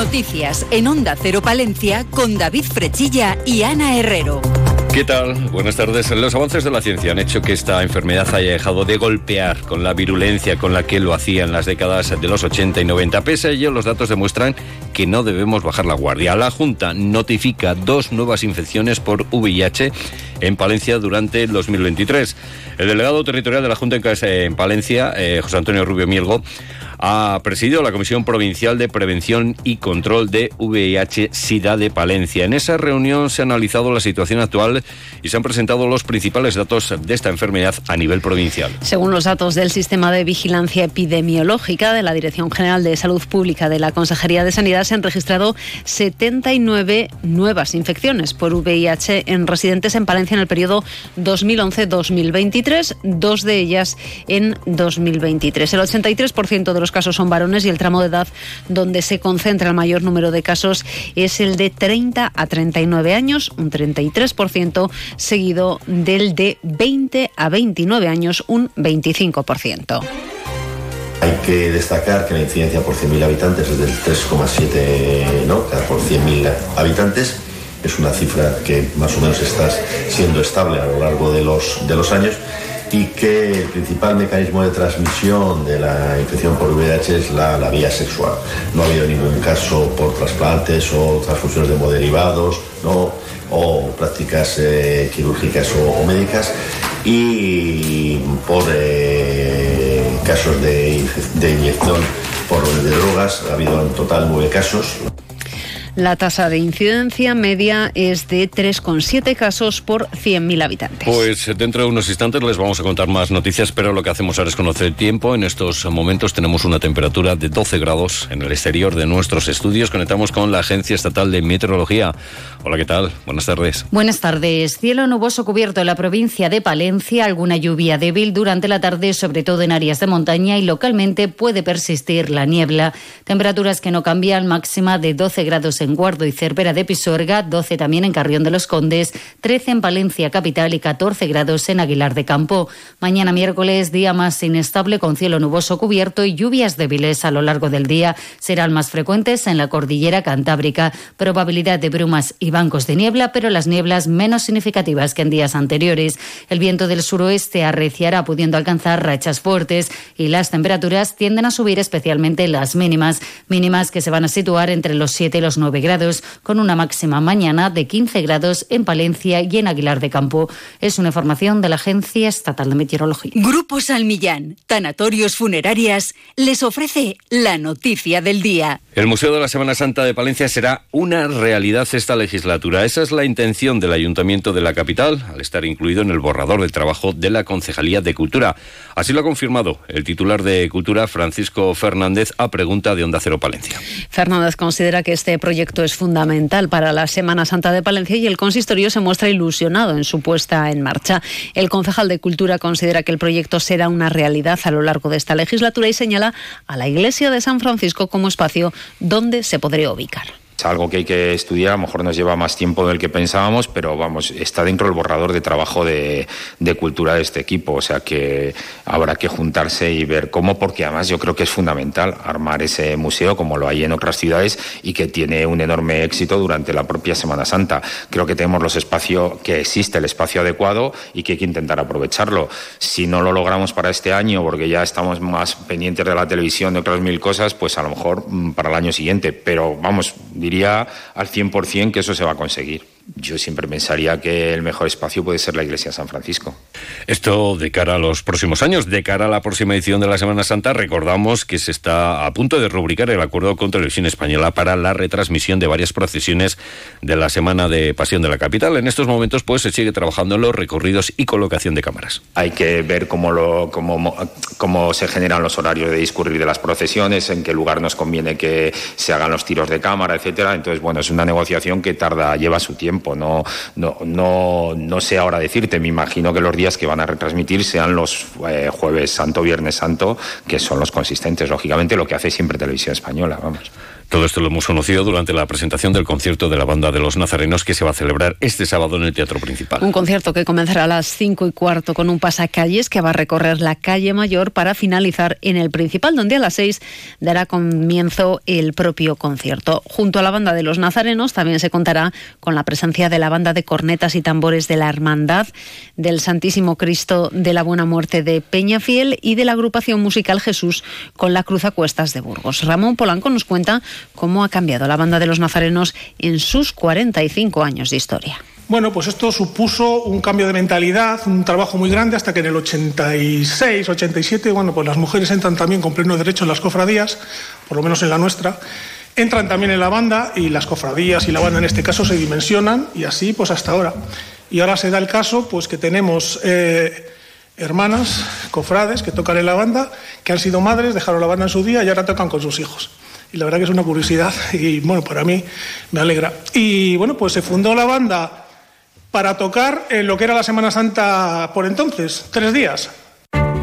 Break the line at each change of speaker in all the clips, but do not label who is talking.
Noticias en Onda Cero Palencia con David Frechilla y Ana Herrero.
¿Qué tal? Buenas tardes. Los avances de la ciencia han hecho que esta enfermedad haya dejado de golpear con la virulencia con la que lo hacía en las décadas de los 80 y 90. Pese a ello, los datos demuestran que no debemos bajar la guardia. La Junta notifica dos nuevas infecciones por VIH en Palencia durante el 2023. El delegado territorial de la Junta en Palencia, eh, José Antonio Rubio Mielgo, ha presidido la Comisión Provincial de Prevención y Control de VIH-Sida de Palencia. En esa reunión se ha analizado la situación actual y se han presentado los principales datos de esta enfermedad a nivel provincial.
Según los datos del Sistema de Vigilancia Epidemiológica de la Dirección General de Salud Pública de la Consejería de Sanidad, se han registrado 79 nuevas infecciones por VIH en residentes en Palencia en el periodo 2011-2023, dos de ellas en 2023. El 83% de los casos son varones y el tramo de edad donde se concentra el mayor número de casos es el de 30 a 39 años, un 33%, seguido del de 20 a 29 años, un 25%.
Hay que destacar que la incidencia por 100.000 habitantes es del 3,7 ¿no? por 100.000 habitantes. Es una cifra que más o menos está siendo estable a lo largo los, de los años y que el principal mecanismo de transmisión de la infección por VIH es la, vía sexual. No ha habido ningún caso por trasplantes o transfusiones de hemoderivados ¿no? o prácticas eh, quirúrgicas o, médicas y por eh, casos de, de inyección por de drogas ha habido en total nueve casos.
La tasa de incidencia media es de 3,7 casos por 100.000 habitantes.
Pues dentro de unos instantes les vamos a contar más noticias, pero lo que hacemos ahora es conocer el tiempo. En estos momentos tenemos una temperatura de 12 grados en el exterior de nuestros estudios. Conectamos con la Agencia Estatal de Meteorología. Hola, ¿qué tal? Buenas tardes.
Buenas tardes. Cielo nuboso cubierto en la provincia de Palencia, alguna lluvia débil durante la tarde, sobre todo en áreas de montaña y localmente puede persistir la niebla. Temperaturas que no cambian, máxima de 12 grados en Guardo y Cervera de Pisuerga, 12 también en Carrión de los Condes, 13 en Palencia capital y 14 grados en Aguilar de Campo. Mañana miércoles, día más inestable con cielo nuboso cubierto y lluvias débiles a lo largo del día. Serán más frecuentes en la cordillera cantábrica. Probabilidad de brumas y bancos de niebla, pero las nieblas menos significativas que en días anteriores. El viento del suroeste arreciará pudiendo alcanzar rachas fuertes y las temperaturas tienden a subir especialmente las mínimas, mínimas que se van a situar entre los 7 y los 9 grados, con una máxima mañana de 15 grados en Palencia y en Aguilar de Campo. Es una información de la Agencia Estatal de Meteorología.
Grupo Salmillán, Tanatorios Funerarias, les ofrece la noticia del día.
El Museo de la Semana Santa de Palencia será una realidad esta legislatura. Esa es la intención del Ayuntamiento de la capital, al estar incluido en el borrador del trabajo de la Concejalía de Cultura. Así lo ha confirmado el titular de Cultura, Francisco Fernández, a pregunta de Onda Cero Palencia.
Fernández considera que este proyecto proyecto es fundamental para la Semana Santa de Palencia y el consistorio se muestra ilusionado en su puesta en marcha. El concejal de Cultura considera que el proyecto será una realidad a lo largo de esta legislatura y señala a la Iglesia de San Francisco como espacio donde se podría ubicar.
Es algo que hay que estudiar, a lo mejor nos lleva más tiempo del que pensábamos, pero vamos, está dentro del borrador de trabajo de, cultura de este equipo, o sea que habrá que juntarse y ver cómo, porque además yo creo que es fundamental armar ese museo como lo hay en otras ciudades y que tiene un enorme éxito durante la propia Semana Santa. Creo que tenemos los espacios, que existe el espacio adecuado y que hay que intentar aprovecharlo. Si no lo logramos para este año, porque ya estamos más pendientes de la televisión, de otras mil cosas, pues a lo mejor mm, para el año siguiente, pero vamos, diría al 100% que eso se va a conseguir yo siempre pensaría que el mejor espacio puede ser la iglesia de San Francisco.
Esto de cara a los próximos años, de cara a la próxima edición de la Semana Santa, recordamos que se está a punto de rubricar el acuerdo con Televisión Española para la retransmisión de varias procesiones de la Semana de Pasión de la Capital. En estos momentos, pues, se sigue trabajando en los recorridos y colocación de cámaras.
Hay que ver cómo, lo, cómo, cómo se generan los horarios de discurrir de las procesiones, en qué lugar nos conviene que se hagan los tiros de cámara, etcétera. Entonces, bueno, es una negociación que tarda, lleva su tiempo no, no, no, no sé ahora decirte, me imagino que los días que van a retransmitir sean los eh, jueves santo, viernes santo, que son los consistentes, lógicamente, lo que hace siempre Televisión Española, vamos.
Todo esto lo hemos conocido durante la presentación del concierto de la banda de los Nazarenos que se va a celebrar este sábado en el Teatro Principal.
Un concierto que comenzará a las cinco y cuarto con un pasacalles que va a recorrer la calle Mayor para finalizar en el Principal, donde a las seis dará comienzo el propio concierto. Junto a la banda de los Nazarenos también se contará con la presencia de la banda de cornetas y tambores de la Hermandad, del Santísimo Cristo de la Buena Muerte de Peñafiel y de la agrupación musical Jesús con la Cruz a Cuestas de Burgos. Ramón Polanco nos cuenta cómo ha cambiado la banda de los nazarenos en sus 45 años de historia.
Bueno, pues esto supuso un cambio de mentalidad, un trabajo muy grande, hasta que en el 86, 87, bueno, pues las mujeres entran también con pleno derecho en las cofradías, por lo menos en la nuestra, entran también en la banda y las cofradías y la banda en este caso se dimensionan y así pues hasta ahora. Y ahora se da el caso pues que tenemos eh, hermanas, cofrades que tocan en la banda, que han sido madres, dejaron la banda en su día y ahora tocan con sus hijos y la verdad que es una curiosidad y bueno, para mí me alegra. Y bueno, pues se fundó la banda para tocar en lo que era la Semana Santa por entonces, tres días.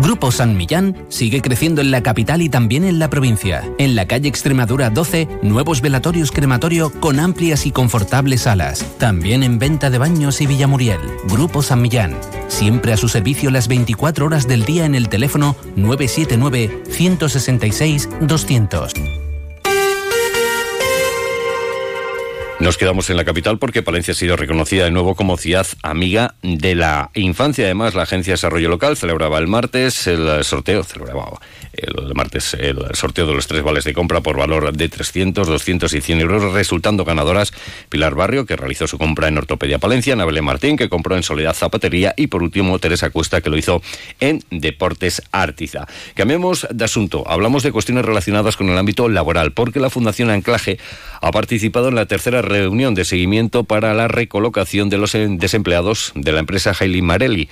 Grupo San Millán sigue creciendo en la capital y también en la provincia. En la calle Extremadura 12, nuevos velatorios crematorio con amplias y confortables salas. También en venta de baños y Villamuriel. Grupo San Millán. Siempre a su servicio las 24 horas del día en el teléfono 979 166 200.
Nos quedamos en la capital porque Palencia ha sido reconocida de nuevo como ciudad amiga de la infancia. Además, la Agencia de Desarrollo Local celebraba el martes el sorteo, celebraba el martes el sorteo de los tres vales de compra por valor de 300, 200 y 100 euros, resultando ganadoras Pilar Barrio, que realizó su compra en Ortopedia Palencia, Nabele Martín, que compró en Soledad Zapatería y por último Teresa Cuesta, que lo hizo en Deportes Artiza. Cambiemos de asunto. Hablamos de cuestiones relacionadas con el ámbito laboral, porque la Fundación Anclaje ha participado en la tercera reunión de seguimiento para la recolocación de los desempleados de la empresa Hailey Marelli.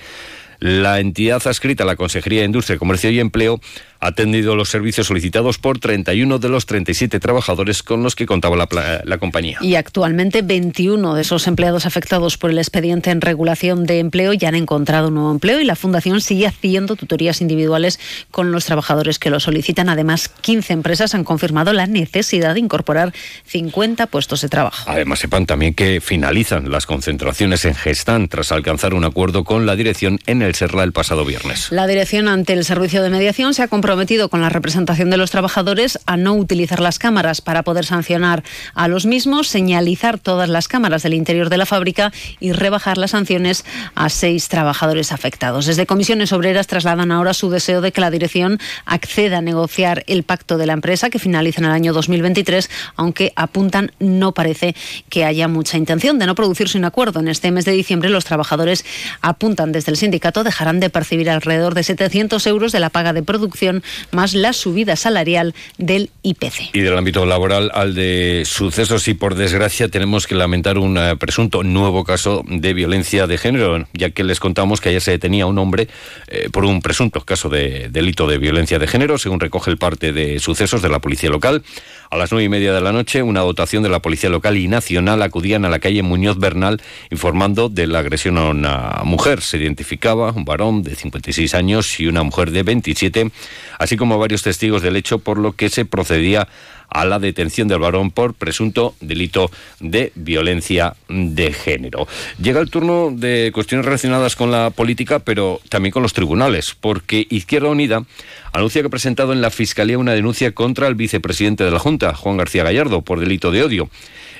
La entidad adscrita a la Consejería de Industria, Comercio y Empleo ha atendido los servicios solicitados por 31 de los 37 trabajadores con los que contaba la, compañía.
Y actualmente 21 de esos empleados afectados por el expediente en regulación de empleo ya han encontrado un nuevo empleo y la Fundación sigue haciendo tutorías individuales con los trabajadores que lo solicitan. Además, 15 empresas han confirmado la necesidad de incorporar 50 puestos de trabajo.
Además, sepan también que finalizan las concentraciones en Gestán tras alcanzar un acuerdo con la dirección en el Serla el pasado viernes.
La dirección ante el servicio de mediación se ha comprometido comprometido con la representación de los trabajadores a no utilizar las cámaras para poder sancionar a los mismos, señalizar todas las cámaras del interior de la fábrica y rebajar las sanciones a seis trabajadores afectados. Desde Comisiones Obreras trasladan ahora su deseo de que la dirección acceda a negociar el pacto de la empresa que finaliza en el año 2023, aunque apuntan no parece que haya mucha intención de no producirse un acuerdo. En este mes de diciembre los trabajadores apuntan desde el sindicato dejarán de percibir alrededor de 700 euros de la paga de producción más la subida salarial del IPC.
Y del ámbito laboral al de sucesos y por desgracia tenemos que lamentar un eh, presunto nuevo caso de violencia de género, ya que les contamos que ayer se detenía a un hombre eh, por un presunto caso de delito de violencia de género, según recoge el parte de sucesos de la policía local. A las nueve y media de la noche, una dotación de la Policía Local y Nacional acudían a la calle Muñoz Bernal informando de la agresión a una mujer. Se identificaba un varón de 56 años y una mujer de 27, así como varios testigos del hecho, por lo que se procedía a la detención del varón por presunto delito de violencia de género. Llega el turno de cuestiones relacionadas con la política, pero también con los tribunales, porque Izquierda Unida anuncia que ha presentado en la Fiscalía una denuncia contra el vicepresidente de la Junta, Juan García Gallardo, por delito de odio.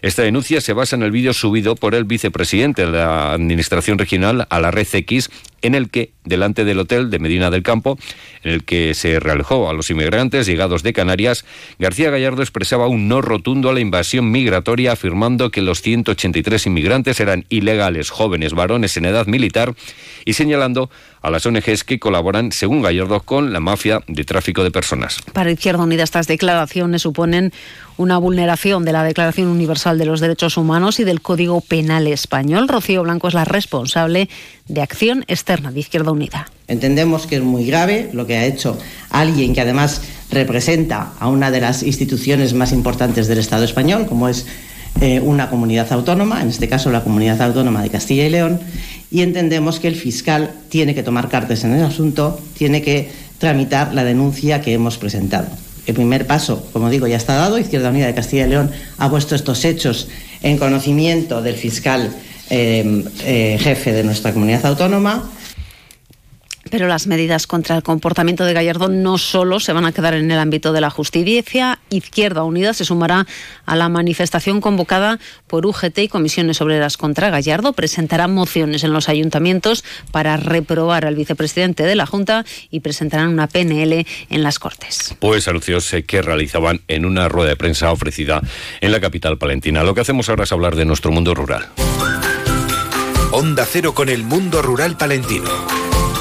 Esta denuncia se basa en el vídeo subido por el vicepresidente de la Administración Regional a la red X, en el que, delante del hotel de Medina del Campo, en el que se realojó a los inmigrantes llegados de Canarias, García Gallardo expresaba un no rotundo a la invasión migratoria, afirmando que los 183 inmigrantes eran ilegales, jóvenes, varones en edad militar, y señalando a las ONGs que colaboran, según Gallardo, con la mafia de tráfico de personas.
Para Izquierda Unida estas declaraciones suponen una vulneración de la Declaración Universal de los Derechos Humanos y del Código Penal Español. Rocío Blanco es la responsable de acción externa de Izquierda Unida.
Entendemos que es muy grave lo que ha hecho alguien que además representa a una de las instituciones más importantes del Estado español, como es eh, una comunidad autónoma, en este caso la comunidad autónoma de Castilla y León, y entendemos que el fiscal tiene que tomar cartas en el asunto, tiene que tramitar la denuncia que hemos presentado. el primer paso, como digo, ya está dado. Izquierda Unida de Castilla y León ha puesto estos hechos en conocimiento del fiscal eh, eh, jefe de nuestra comunidad autónoma.
Pero las medidas contra el comportamiento de Gallardo no solo se van a quedar en el ámbito de la justicia. Izquierda Unida se sumará a la manifestación convocada por UGT y comisiones obreras contra Gallardo. Presentarán mociones en los ayuntamientos para reprobar al vicepresidente de la Junta y presentarán una PNL en las Cortes.
Pues anuncios que realizaban en una rueda de prensa ofrecida en la capital palentina. Lo que hacemos ahora es hablar de nuestro mundo rural.
Onda Cero con el mundo rural palentino.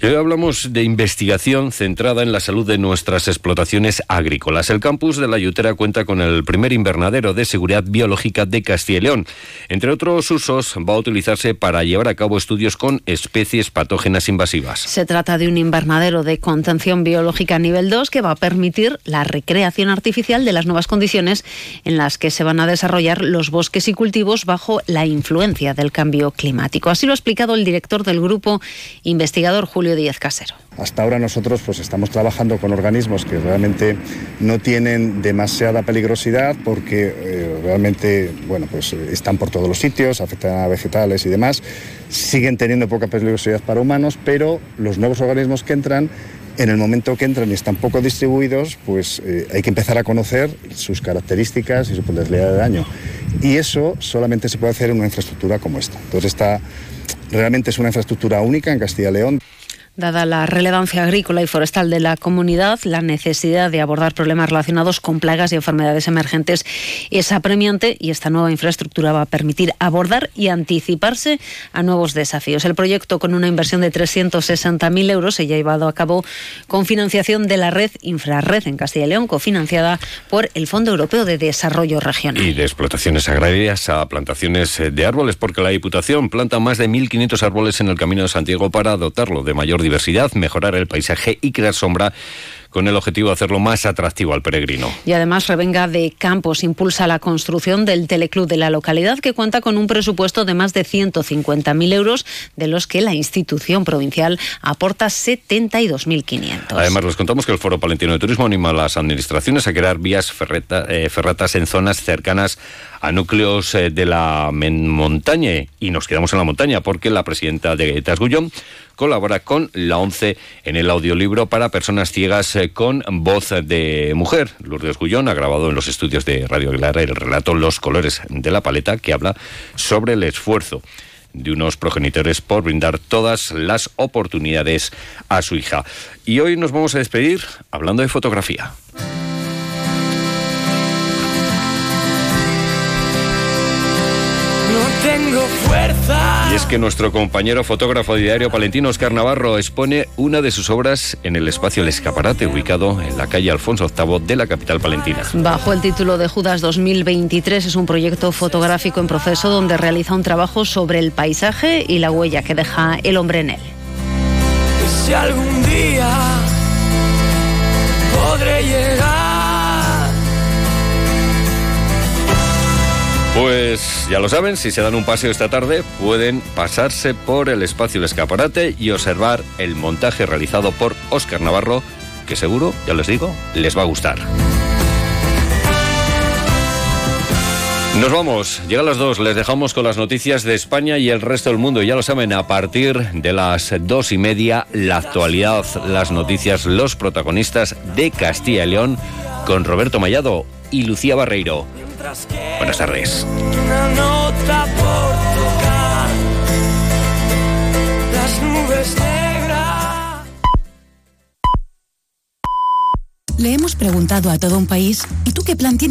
Hoy hablamos de investigación centrada en la salud de nuestras explotaciones agrícolas. El campus de La Yutera cuenta con el primer invernadero de seguridad biológica de Castilla y León. Entre otros usos, va a utilizarse para llevar a cabo estudios con especies patógenas invasivas.
Se trata de un invernadero de contención biológica nivel 2 que va a permitir la recreación artificial de las nuevas condiciones en las que se van a desarrollar los bosques y cultivos bajo la influencia del cambio climático. Así lo ha explicado el director del grupo investigador Julio Díaz Casero.
Hasta ahora nosotros pues estamos trabajando con organismos que realmente no tienen demasiada peligrosidad porque eh, realmente bueno pues están por todos los sitios, afectan a vegetales y demás, siguen teniendo poca peligrosidad para humanos, pero los nuevos organismos que entran en el momento que entran y están poco distribuidos, pues eh, hay que empezar a conocer sus características y su potencialidad de daño. Y eso solamente se puede hacer en una infraestructura como esta. Entonces esta realmente es una infraestructura única en Castilla y León.
Dada la relevancia agrícola y forestal de la comunidad, la necesidad de abordar problemas relacionados con plagas y enfermedades emergentes es apremiante y esta nueva infraestructura va a permitir abordar y anticiparse a nuevos desafíos. El proyecto, con una inversión de 360.000 euros, se ha llevado a cabo con financiación de la red Infrarred en Castilla y León, cofinanciada por el Fondo Europeo de Desarrollo Regional.
Y de explotaciones agrarias a plantaciones de árboles, porque la Diputación planta más de 1.500 árboles en el Camino de Santiago para dotarlo de mayor diversidad, mejorar el paisaje y crear sombra con el objetivo de hacerlo más atractivo al peregrino.
Y además Revenga de Campos impulsa la construcción del teleclub de la localidad que cuenta con un presupuesto de más de 150.000 euros, de los que la institución provincial aporta 72.500.
Además, les contamos que el Foro Palentino de Turismo anima a las administraciones a crear vías ferreta, eh, ferratas en zonas cercanas a núcleos eh, de la montaña y nos quedamos en la montaña porque la presidenta de Tasgullón colabora con la ONCE en el audiolibro para personas ciegas eh, con voz de mujer. Lourdes Gullón ha grabado en los estudios de Radio Aguilar el relato Los colores de la paleta que habla sobre el esfuerzo de unos progenitores por brindar todas las oportunidades a su hija. Y hoy nos vamos a despedir hablando de fotografía.
Tengo fuerza.
Y es que nuestro compañero fotógrafo diario palentino Oscar Navarro expone una de sus obras en el espacio El Escaparate, ubicado en la calle Alfonso VIII de la capital palentina.
Bajo el título de Judas 2023 es un proyecto fotográfico en proceso donde realiza un trabajo sobre el paisaje y la huella que deja el hombre en él.
Y si algún día podré llegar
Pues ya lo saben, si se dan un paseo esta tarde, pueden pasarse por el espacio del escaparate y observar el montaje realizado por Óscar Navarro, que seguro, ya les digo, les va a gustar. Nos vamos, llega las dos, les dejamos con las noticias de España y el resto del mundo. Ya lo saben, a partir de las dos y media, la actualidad, las noticias, los protagonistas de Castilla y León, con Roberto Mallado y Lucía Barreiro. Buenas tardes.
Una nota por tocar las nubes negras.
Le hemos preguntado a todo un país, ¿y tú qué plan tienes?